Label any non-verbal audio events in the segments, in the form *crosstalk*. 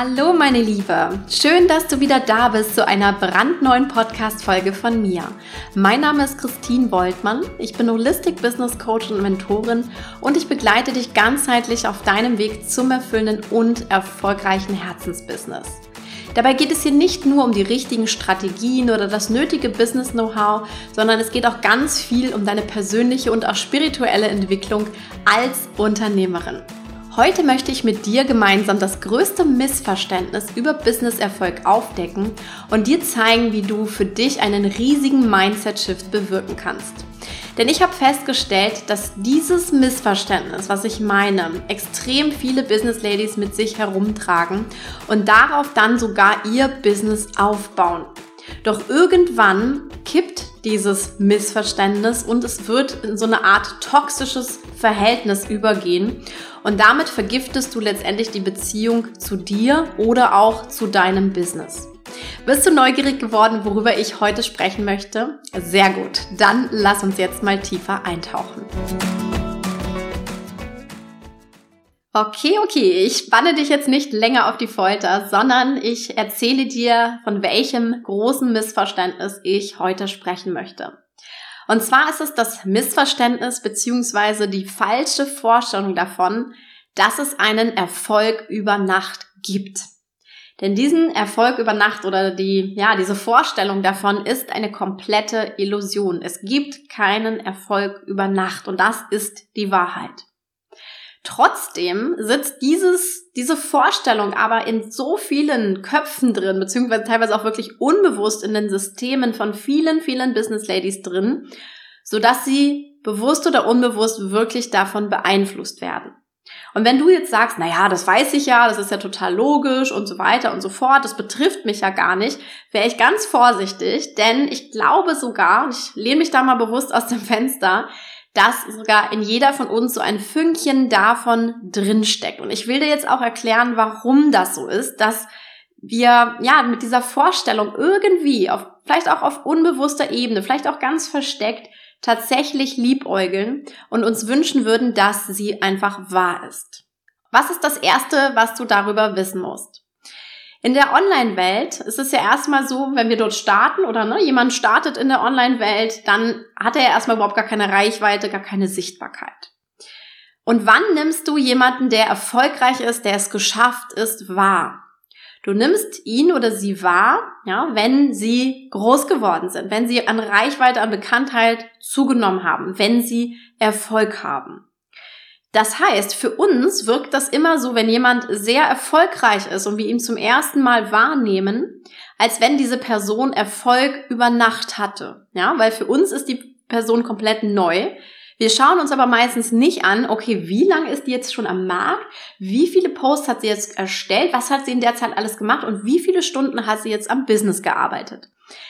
Hallo meine Liebe, schön, dass du wieder da bist zu einer brandneuen Podcast-Folge von mir. Mein Name ist Christine Woltmann, ich bin Holistic Business Coach und Mentorin und ich begleite dich ganzheitlich auf deinem Weg zum erfüllenden und erfolgreichen Herzensbusiness. Dabei geht es hier nicht nur um die richtigen Strategien oder das nötige Business-Know-how, sondern es geht auch ganz viel um deine persönliche und auch spirituelle Entwicklung als Unternehmerin. Heute möchte ich mit dir gemeinsam das größte Missverständnis über Businesserfolg aufdecken und dir zeigen, wie du für dich einen riesigen Mindset-Shift bewirken kannst. Denn ich habe festgestellt, dass dieses Missverständnis, was ich meine, extrem viele Business Ladies mit sich herumtragen und darauf dann sogar ihr Business aufbauen. Doch irgendwann kippt dieses Missverständnis und es wird in so eine Art toxisches Verhältnis übergehen und damit vergiftest du letztendlich die Beziehung zu dir oder auch zu deinem Business. Bist du neugierig geworden, worüber ich heute sprechen möchte? Sehr gut, dann lass uns jetzt mal tiefer eintauchen. Okay, okay, ich spanne dich jetzt nicht länger auf die Folter, sondern ich erzähle dir, von welchem großen Missverständnis ich heute sprechen möchte. Und zwar ist es das Missverständnis beziehungsweise die falsche Vorstellung davon, dass es einen Erfolg über Nacht gibt. Denn diesen Erfolg über Nacht oder die, ja, diese Vorstellung davon ist eine komplette Illusion. Es gibt keinen Erfolg über Nacht und das ist die Wahrheit. Trotzdem sitzt dieses, diese Vorstellung aber in so vielen Köpfen drin, beziehungsweise teilweise auch wirklich unbewusst in den Systemen von vielen, vielen Business Ladies drin, sodass sie bewusst oder unbewusst wirklich davon beeinflusst werden. Und wenn du jetzt sagst, na ja, das weiß ich ja, das ist ja total logisch und so weiter und so fort, das betrifft mich ja gar nicht, wäre ich ganz vorsichtig, denn ich glaube sogar, ich lehne mich da mal bewusst aus dem Fenster, dass sogar in jeder von uns so ein Fünkchen davon drinsteckt. Und ich will dir jetzt auch erklären, warum das so ist, dass wir ja mit dieser Vorstellung irgendwie auf vielleicht auch auf unbewusster Ebene, vielleicht auch ganz versteckt tatsächlich liebäugeln und uns wünschen würden, dass sie einfach wahr ist. Was ist das erste, was du darüber wissen musst? In der Online-Welt ist es ja erstmal so, wenn wir dort starten oder ne, jemand startet in der Online-Welt, dann hat er ja erstmal überhaupt gar keine Reichweite, gar keine Sichtbarkeit. Und wann nimmst du jemanden, der erfolgreich ist, der es geschafft ist, wahr? Du nimmst ihn oder sie wahr, ja, wenn sie groß geworden sind, wenn sie an Reichweite, an Bekanntheit zugenommen haben, wenn sie Erfolg haben. Das heißt, für uns wirkt das immer so, wenn jemand sehr erfolgreich ist und wir ihn zum ersten Mal wahrnehmen, als wenn diese Person Erfolg über Nacht hatte. Ja, weil für uns ist die Person komplett neu. Wir schauen uns aber meistens nicht an, okay, wie lange ist die jetzt schon am Markt? Wie viele Posts hat sie jetzt erstellt? Was hat sie in der Zeit alles gemacht? Und wie viele Stunden hat sie jetzt am Business gearbeitet?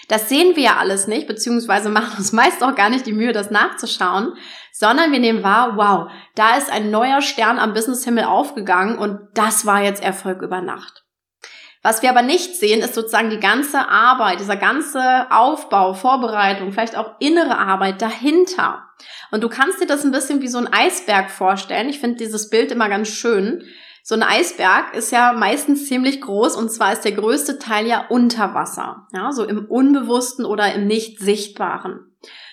Das sehen wir ja alles nicht, beziehungsweise machen uns meist auch gar nicht die Mühe, das nachzuschauen, sondern wir nehmen wahr, wow, da ist ein neuer Stern am Businesshimmel aufgegangen und das war jetzt Erfolg über Nacht. Was wir aber nicht sehen, ist sozusagen die ganze Arbeit, dieser ganze Aufbau, Vorbereitung, vielleicht auch innere Arbeit dahinter. Und du kannst dir das ein bisschen wie so ein Eisberg vorstellen. Ich finde dieses Bild immer ganz schön. So ein Eisberg ist ja meistens ziemlich groß und zwar ist der größte Teil ja unter Wasser, ja, so im Unbewussten oder im nicht sichtbaren.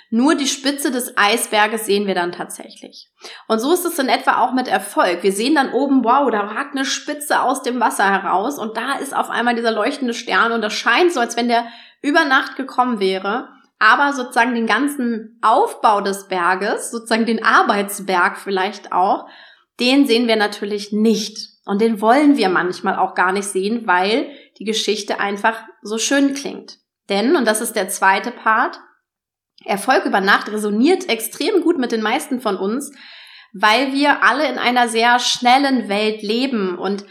Nur die Spitze des Eisberges sehen wir dann tatsächlich. Und so ist es in etwa auch mit Erfolg. Wir sehen dann oben, wow, da ragt eine Spitze aus dem Wasser heraus und da ist auf einmal dieser leuchtende Stern und das scheint so, als wenn der über Nacht gekommen wäre. Aber sozusagen den ganzen Aufbau des Berges, sozusagen den Arbeitsberg vielleicht auch, den sehen wir natürlich nicht. Und den wollen wir manchmal auch gar nicht sehen, weil die Geschichte einfach so schön klingt. Denn, und das ist der zweite Part, Erfolg über Nacht resoniert extrem gut mit den meisten von uns, weil wir alle in einer sehr schnellen Welt leben und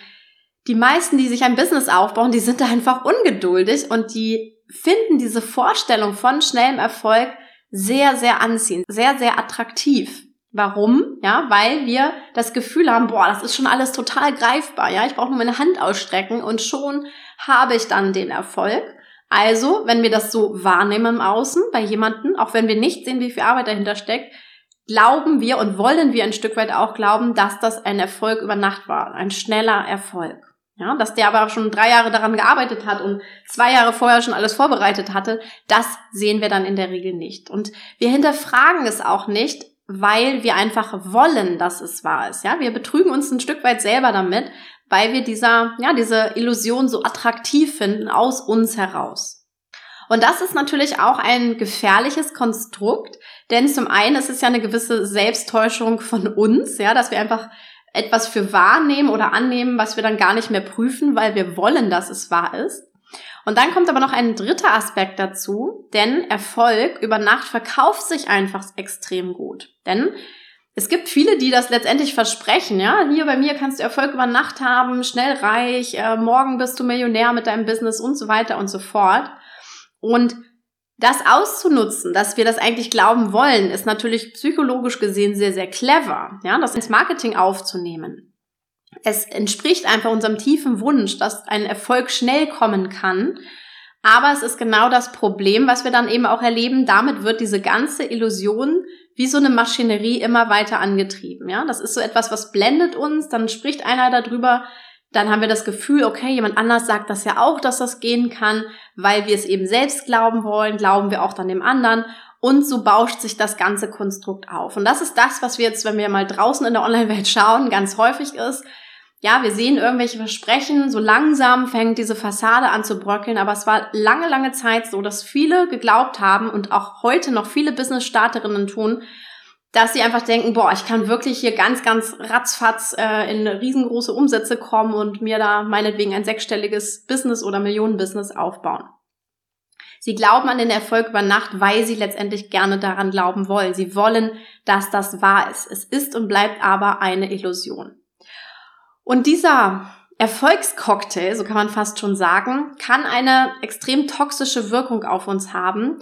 die meisten, die sich ein Business aufbauen, die sind da einfach ungeduldig und die finden diese Vorstellung von schnellem Erfolg sehr, sehr anziehend, sehr, sehr attraktiv. Warum? Ja, weil wir das Gefühl haben, boah, das ist schon alles total greifbar. Ja, ich brauche nur meine Hand ausstrecken und schon habe ich dann den Erfolg. Also, wenn wir das so wahrnehmen im Außen bei jemanden, auch wenn wir nicht sehen, wie viel Arbeit dahinter steckt, glauben wir und wollen wir ein Stück weit auch glauben, dass das ein Erfolg über Nacht war, ein schneller Erfolg. Ja, dass der aber schon drei Jahre daran gearbeitet hat und zwei Jahre vorher schon alles vorbereitet hatte, das sehen wir dann in der Regel nicht. Und wir hinterfragen es auch nicht, weil wir einfach wollen, dass es wahr ist. Ja, wir betrügen uns ein Stück weit selber damit, weil wir dieser, ja, diese Illusion so attraktiv finden aus uns heraus. Und das ist natürlich auch ein gefährliches Konstrukt, denn zum einen ist es ja eine gewisse Selbsttäuschung von uns, ja, dass wir einfach etwas für wahrnehmen oder annehmen, was wir dann gar nicht mehr prüfen, weil wir wollen, dass es wahr ist. Und dann kommt aber noch ein dritter Aspekt dazu, denn Erfolg über Nacht verkauft sich einfach extrem gut. Denn es gibt viele, die das letztendlich versprechen, ja. Hier bei mir kannst du Erfolg über Nacht haben, schnell reich, äh, morgen bist du Millionär mit deinem Business und so weiter und so fort. Und das auszunutzen, dass wir das eigentlich glauben wollen, ist natürlich psychologisch gesehen sehr, sehr clever, ja, das ins Marketing aufzunehmen. Es entspricht einfach unserem tiefen Wunsch, dass ein Erfolg schnell kommen kann. Aber es ist genau das Problem, was wir dann eben auch erleben. Damit wird diese ganze Illusion wie so eine Maschinerie immer weiter angetrieben. Ja, das ist so etwas, was blendet uns. Dann spricht einer darüber, dann haben wir das Gefühl, okay, jemand anders sagt das ja auch, dass das gehen kann, weil wir es eben selbst glauben wollen, glauben wir auch dann dem anderen. Und so bauscht sich das ganze Konstrukt auf. Und das ist das, was wir jetzt, wenn wir mal draußen in der Online-Welt schauen, ganz häufig ist. Ja, wir sehen irgendwelche Versprechen, so langsam fängt diese Fassade an zu bröckeln, aber es war lange, lange Zeit so, dass viele geglaubt haben und auch heute noch viele Business-Starterinnen tun, dass sie einfach denken, boah, ich kann wirklich hier ganz, ganz ratzfatz äh, in riesengroße Umsätze kommen und mir da meinetwegen ein sechsstelliges Business oder Millionenbusiness aufbauen. Sie glauben an den Erfolg über Nacht, weil sie letztendlich gerne daran glauben wollen. Sie wollen, dass das wahr ist. Es ist und bleibt aber eine Illusion. Und dieser Erfolgscocktail, so kann man fast schon sagen, kann eine extrem toxische Wirkung auf uns haben,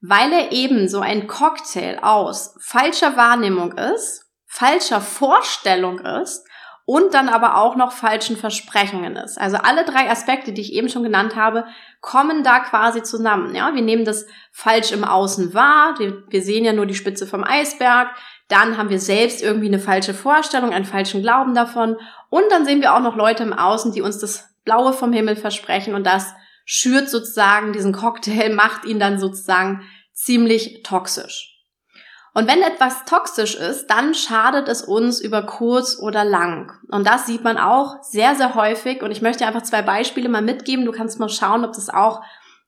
weil er eben so ein Cocktail aus falscher Wahrnehmung ist, falscher Vorstellung ist und dann aber auch noch falschen Versprechungen ist. Also alle drei Aspekte, die ich eben schon genannt habe, kommen da quasi zusammen. Ja, wir nehmen das falsch im Außen wahr. Wir, wir sehen ja nur die Spitze vom Eisberg. Dann haben wir selbst irgendwie eine falsche Vorstellung, einen falschen Glauben davon. Und dann sehen wir auch noch Leute im Außen, die uns das Blaue vom Himmel versprechen und das schürt sozusagen diesen Cocktail, macht ihn dann sozusagen ziemlich toxisch. Und wenn etwas toxisch ist, dann schadet es uns über kurz oder lang. Und das sieht man auch sehr, sehr häufig. Und ich möchte einfach zwei Beispiele mal mitgeben. Du kannst mal schauen, ob das auch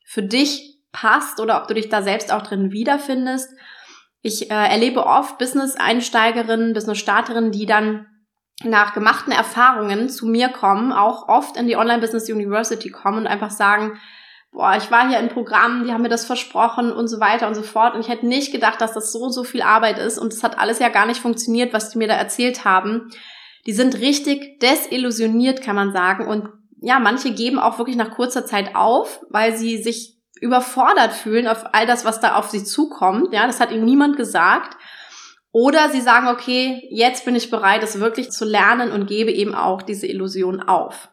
für dich passt oder ob du dich da selbst auch drin wiederfindest. Ich äh, erlebe oft Business-Einsteigerinnen, Business-Starterinnen, die dann nach gemachten Erfahrungen zu mir kommen, auch oft in die Online Business University kommen und einfach sagen, boah, ich war hier in Programmen, die haben mir das versprochen und so weiter und so fort. Und ich hätte nicht gedacht, dass das so, so viel Arbeit ist. Und es hat alles ja gar nicht funktioniert, was die mir da erzählt haben. Die sind richtig desillusioniert, kann man sagen. Und ja, manche geben auch wirklich nach kurzer Zeit auf, weil sie sich überfordert fühlen auf all das, was da auf sie zukommt. Ja, das hat ihnen niemand gesagt. Oder sie sagen, okay, jetzt bin ich bereit, es wirklich zu lernen und gebe eben auch diese Illusion auf.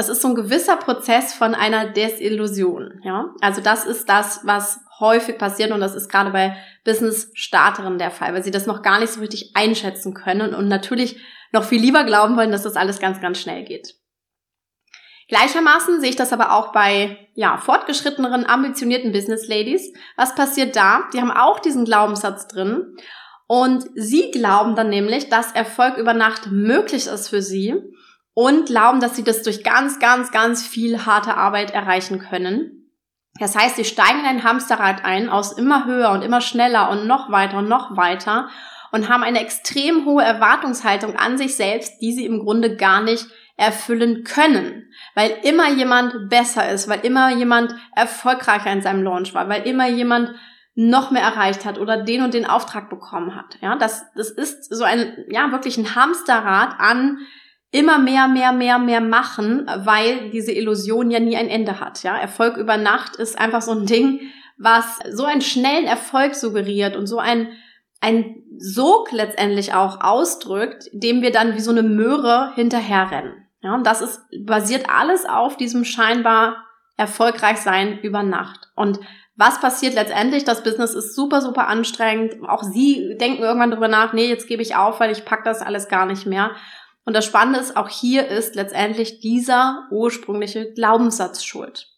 Das ist so ein gewisser Prozess von einer Desillusion, ja. Also das ist das, was häufig passiert und das ist gerade bei Business-Starterinnen der Fall, weil sie das noch gar nicht so richtig einschätzen können und natürlich noch viel lieber glauben wollen, dass das alles ganz, ganz schnell geht. Gleichermaßen sehe ich das aber auch bei ja, fortgeschritteneren, ambitionierten Business Ladies. Was passiert da? Die haben auch diesen Glaubenssatz drin und sie glauben dann nämlich, dass Erfolg über Nacht möglich ist für sie und glauben, dass sie das durch ganz, ganz, ganz viel harte Arbeit erreichen können. Das heißt, sie steigen in ein Hamsterrad ein aus immer höher und immer schneller und noch weiter und noch weiter und haben eine extrem hohe Erwartungshaltung an sich selbst, die sie im Grunde gar nicht erfüllen können, weil immer jemand besser ist, weil immer jemand erfolgreicher in seinem Launch war, weil immer jemand noch mehr erreicht hat oder den und den Auftrag bekommen hat. Ja, das, das ist so ein, ja, wirklich ein Hamsterrad an immer mehr, mehr, mehr, mehr machen, weil diese Illusion ja nie ein Ende hat. Ja, Erfolg über Nacht ist einfach so ein Ding, was so einen schnellen Erfolg suggeriert und so ein ein Sog letztendlich auch ausdrückt, dem wir dann wie so eine Möhre hinterherrennen. Ja, und das ist basiert alles auf diesem scheinbar erfolgreich sein über Nacht. Und was passiert letztendlich? Das Business ist super, super anstrengend. Auch Sie denken irgendwann drüber nach, nee, jetzt gebe ich auf, weil ich pack das alles gar nicht mehr. Und das Spannende ist, auch hier ist letztendlich dieser ursprüngliche Glaubenssatz schuld.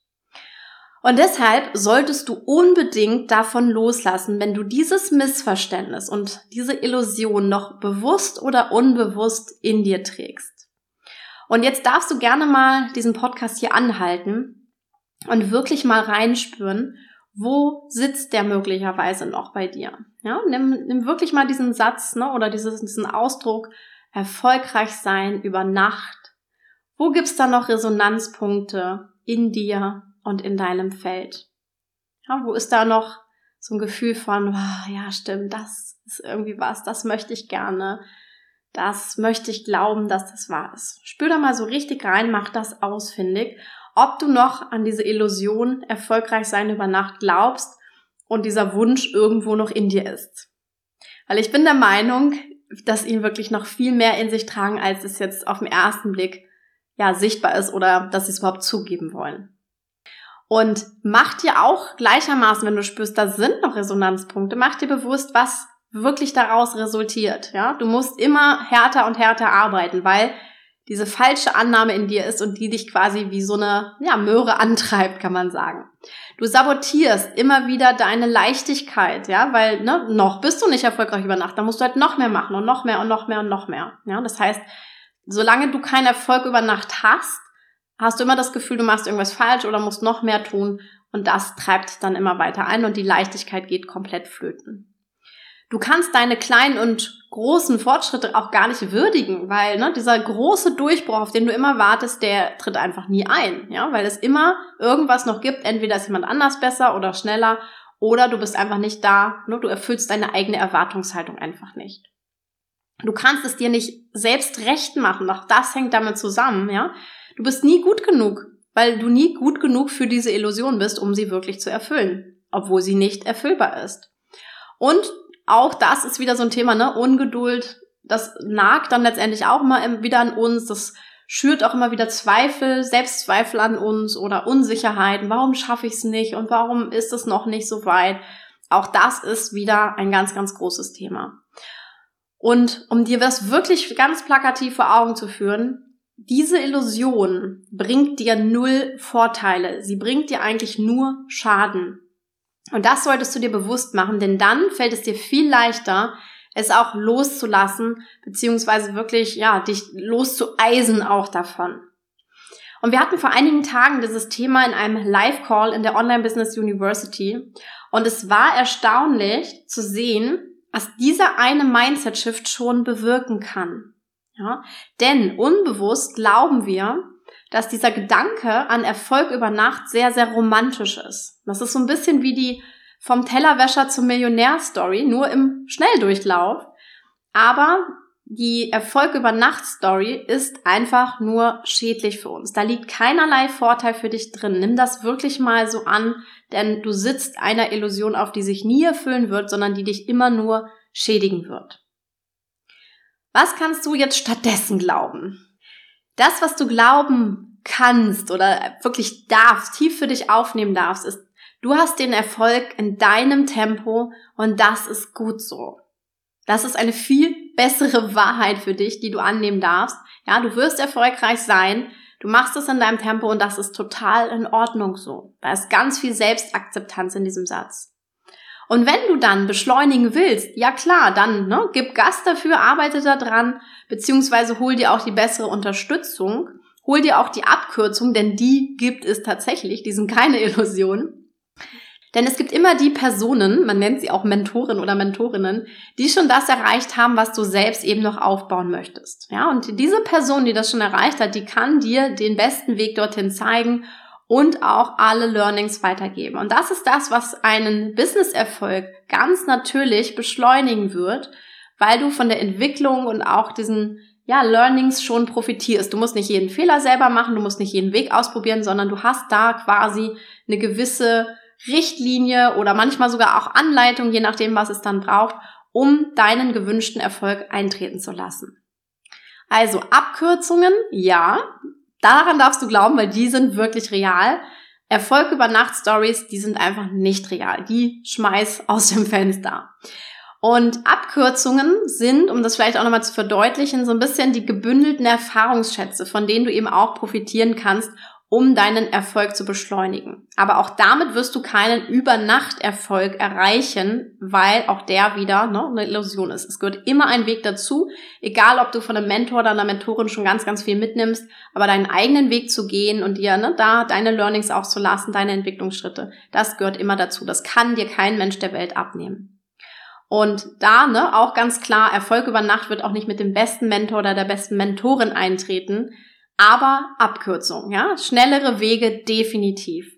Und deshalb solltest du unbedingt davon loslassen, wenn du dieses Missverständnis und diese Illusion noch bewusst oder unbewusst in dir trägst. Und jetzt darfst du gerne mal diesen Podcast hier anhalten und wirklich mal reinspüren, wo sitzt der möglicherweise noch bei dir? Ja, nimm, nimm wirklich mal diesen Satz ne, oder dieses, diesen Ausdruck erfolgreich sein über Nacht. Wo gibt's da noch Resonanzpunkte in dir, und in deinem Feld. Ja, wo ist da noch so ein Gefühl von, oh, ja, stimmt, das ist irgendwie was, das möchte ich gerne, das möchte ich glauben, dass das wahr ist. Spür da mal so richtig rein, mach das ausfindig, ob du noch an diese Illusion erfolgreich sein über Nacht glaubst und dieser Wunsch irgendwo noch in dir ist. Weil ich bin der Meinung, dass ihn wirklich noch viel mehr in sich tragen, als es jetzt auf den ersten Blick ja sichtbar ist oder dass sie es überhaupt zugeben wollen. Und mach dir auch gleichermaßen, wenn du spürst, da sind noch Resonanzpunkte, mach dir bewusst, was wirklich daraus resultiert. Ja, du musst immer härter und härter arbeiten, weil diese falsche Annahme in dir ist und die dich quasi wie so eine ja, Möhre antreibt, kann man sagen. Du sabotierst immer wieder deine Leichtigkeit, ja, weil ne, noch bist du nicht erfolgreich über Nacht, da musst du halt noch mehr machen und noch mehr und noch mehr und noch mehr. Ja, das heißt, solange du keinen Erfolg über Nacht hast, hast du immer das Gefühl, du machst irgendwas falsch oder musst noch mehr tun und das treibt dann immer weiter ein und die Leichtigkeit geht komplett flöten. Du kannst deine kleinen und großen Fortschritte auch gar nicht würdigen, weil ne, dieser große Durchbruch, auf den du immer wartest, der tritt einfach nie ein, ja, weil es immer irgendwas noch gibt. Entweder ist jemand anders besser oder schneller oder du bist einfach nicht da, ne, du erfüllst deine eigene Erwartungshaltung einfach nicht. Du kannst es dir nicht selbst recht machen, auch das hängt damit zusammen, ja. Du bist nie gut genug, weil du nie gut genug für diese Illusion bist, um sie wirklich zu erfüllen, obwohl sie nicht erfüllbar ist. Und auch das ist wieder so ein Thema, ne? Ungeduld, das nagt dann letztendlich auch mal wieder an uns, das schürt auch immer wieder Zweifel, Selbstzweifel an uns oder Unsicherheiten. Warum schaffe ich es nicht und warum ist es noch nicht so weit? Auch das ist wieder ein ganz, ganz großes Thema. Und um dir das wirklich ganz plakativ vor Augen zu führen, diese Illusion bringt dir null Vorteile. Sie bringt dir eigentlich nur Schaden. Und das solltest du dir bewusst machen, denn dann fällt es dir viel leichter, es auch loszulassen, beziehungsweise wirklich, ja, dich loszueisen auch davon. Und wir hatten vor einigen Tagen dieses Thema in einem Live-Call in der Online Business University. Und es war erstaunlich zu sehen, was dieser eine Mindset-Shift schon bewirken kann. Ja? Denn unbewusst glauben wir, dass dieser Gedanke an Erfolg über Nacht sehr, sehr romantisch ist. Das ist so ein bisschen wie die vom Tellerwäscher zum Millionär-Story, nur im Schnelldurchlauf. Aber die Erfolg über Nacht Story ist einfach nur schädlich für uns. Da liegt keinerlei Vorteil für dich drin. Nimm das wirklich mal so an, denn du sitzt einer Illusion auf, die sich nie erfüllen wird, sondern die dich immer nur schädigen wird. Was kannst du jetzt stattdessen glauben? Das, was du glauben kannst oder wirklich darfst, tief für dich aufnehmen darfst, ist, du hast den Erfolg in deinem Tempo und das ist gut so. Das ist eine viel bessere Wahrheit für dich, die du annehmen darfst. Ja, du wirst erfolgreich sein. Du machst es in deinem Tempo und das ist total in Ordnung so. Da ist ganz viel Selbstakzeptanz in diesem Satz. Und wenn du dann beschleunigen willst, ja klar, dann ne, gib Gas dafür, arbeite da dran, beziehungsweise hol dir auch die bessere Unterstützung, hol dir auch die Abkürzung, denn die gibt es tatsächlich, die sind keine *laughs* Illusion. Denn es gibt immer die Personen, man nennt sie auch Mentoren oder Mentorinnen, die schon das erreicht haben, was du selbst eben noch aufbauen möchtest. Ja, und diese Person, die das schon erreicht hat, die kann dir den besten Weg dorthin zeigen und auch alle Learnings weitergeben. Und das ist das, was einen Business-Erfolg ganz natürlich beschleunigen wird, weil du von der Entwicklung und auch diesen ja, Learnings schon profitierst. Du musst nicht jeden Fehler selber machen, du musst nicht jeden Weg ausprobieren, sondern du hast da quasi eine gewisse Richtlinie oder manchmal sogar auch Anleitung, je nachdem, was es dann braucht, um deinen gewünschten Erfolg eintreten zu lassen. Also Abkürzungen, ja, Daran darfst du glauben, weil die sind wirklich real. Erfolg über Nacht Stories, die sind einfach nicht real. Die schmeiß aus dem Fenster. Und Abkürzungen sind, um das vielleicht auch nochmal zu verdeutlichen, so ein bisschen die gebündelten Erfahrungsschätze, von denen du eben auch profitieren kannst, um deinen Erfolg zu beschleunigen. Aber auch damit wirst du keinen Übernachterfolg erreichen, weil auch der wieder ne, eine Illusion ist. Es gehört immer ein Weg dazu, egal ob du von einem Mentor oder einer Mentorin schon ganz, ganz viel mitnimmst, aber deinen eigenen Weg zu gehen und dir ne, da deine Learnings auch zu lassen, deine Entwicklungsschritte, das gehört immer dazu. Das kann dir kein Mensch der Welt abnehmen. Und da, ne, auch ganz klar, Erfolg über Nacht wird auch nicht mit dem besten Mentor oder der besten Mentorin eintreten, aber Abkürzung, ja, schnellere Wege definitiv.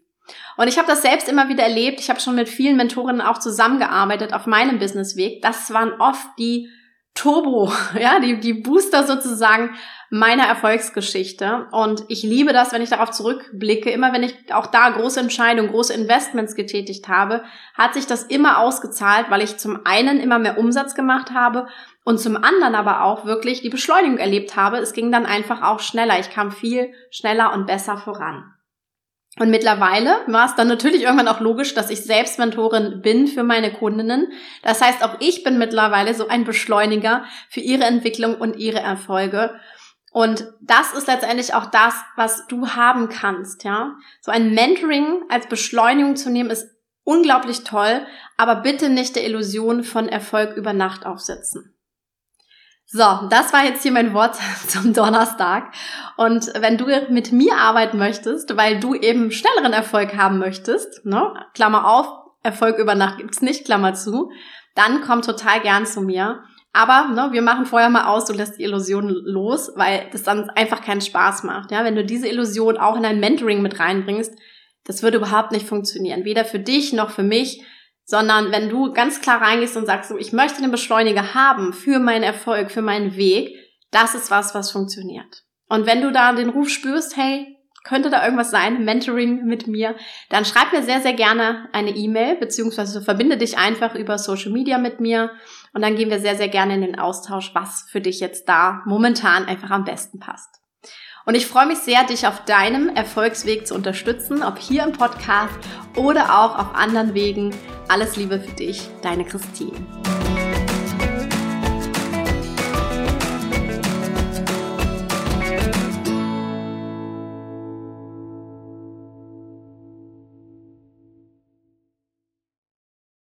Und ich habe das selbst immer wieder erlebt. Ich habe schon mit vielen Mentorinnen auch zusammengearbeitet auf meinem Businessweg. Das waren oft die Turbo, *laughs* ja, die, die Booster sozusagen meiner Erfolgsgeschichte. Und ich liebe das, wenn ich darauf zurückblicke. Immer wenn ich auch da große Entscheidungen, große Investments getätigt habe, hat sich das immer ausgezahlt, weil ich zum einen immer mehr Umsatz gemacht habe und zum anderen aber auch wirklich die Beschleunigung erlebt habe. Es ging dann einfach auch schneller. Ich kam viel schneller und besser voran. Und mittlerweile war es dann natürlich irgendwann auch logisch, dass ich selbst Mentorin bin für meine Kundinnen. Das heißt, auch ich bin mittlerweile so ein Beschleuniger für ihre Entwicklung und ihre Erfolge. Und das ist letztendlich auch das, was du haben kannst, ja. So ein Mentoring als Beschleunigung zu nehmen ist unglaublich toll, aber bitte nicht der Illusion von Erfolg über Nacht aufsetzen. So, das war jetzt hier mein Wort *laughs* zum Donnerstag. Und wenn du mit mir arbeiten möchtest, weil du eben schnelleren Erfolg haben möchtest, ne, Klammer auf, Erfolg über Nacht gibt's nicht, Klammer zu, dann komm total gern zu mir. Aber ne, wir machen vorher mal aus, du lässt die Illusion los, weil das dann einfach keinen Spaß macht. Ja, wenn du diese Illusion auch in ein Mentoring mit reinbringst, das würde überhaupt nicht funktionieren. Weder für dich noch für mich sondern wenn du ganz klar reingehst und sagst, so, ich möchte den Beschleuniger haben für meinen Erfolg, für meinen Weg, das ist was, was funktioniert. Und wenn du da den Ruf spürst, hey, könnte da irgendwas sein, Mentoring mit mir, dann schreib mir sehr, sehr gerne eine E-Mail, beziehungsweise verbinde dich einfach über Social Media mit mir und dann gehen wir sehr, sehr gerne in den Austausch, was für dich jetzt da momentan einfach am besten passt. Und ich freue mich sehr, dich auf deinem Erfolgsweg zu unterstützen, ob hier im Podcast oder auch auf anderen Wegen. Alles Liebe für dich, deine Christine.